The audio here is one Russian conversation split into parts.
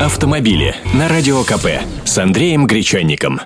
Автомобили на Радио КП с Андреем Гречанником.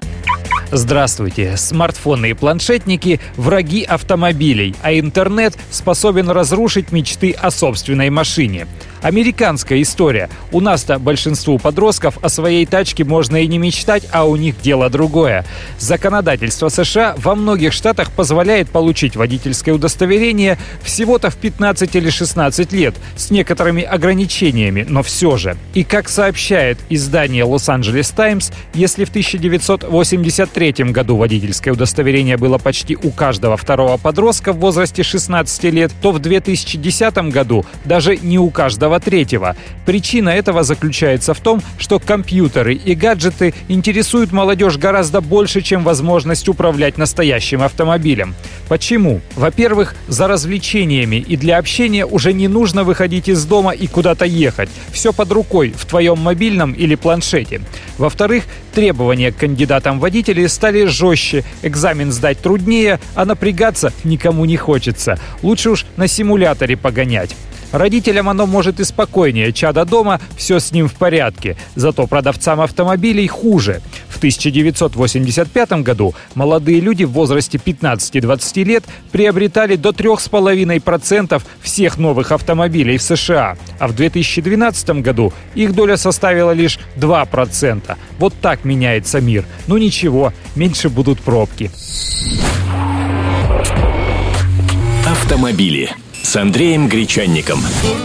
Здравствуйте. Смартфоны и планшетники – враги автомобилей, а интернет способен разрушить мечты о собственной машине – Американская история. У нас-то большинству подростков о своей тачке можно и не мечтать, а у них дело другое. Законодательство США во многих штатах позволяет получить водительское удостоверение всего-то в 15 или 16 лет, с некоторыми ограничениями, но все же. И как сообщает издание Лос-Анджелес Таймс, если в 1983 году водительское удостоверение было почти у каждого второго подростка в возрасте 16 лет, то в 2010 году даже не у каждого третьего. Причина этого заключается в том, что компьютеры и гаджеты интересуют молодежь гораздо больше, чем возможность управлять настоящим автомобилем. Почему? Во-первых, за развлечениями и для общения уже не нужно выходить из дома и куда-то ехать. Все под рукой, в твоем мобильном или планшете. Во-вторых, требования к кандидатам водителей стали жестче, экзамен сдать труднее, а напрягаться никому не хочется. Лучше уж на симуляторе погонять. Родителям оно может и спокойнее, чада дома, все с ним в порядке. Зато продавцам автомобилей хуже. В 1985 году молодые люди в возрасте 15-20 лет приобретали до 3,5% всех новых автомобилей в США, а в 2012 году их доля составила лишь 2%. Вот так меняется мир. Ну ничего, меньше будут пробки. Автомобили с Андреем Гречанником.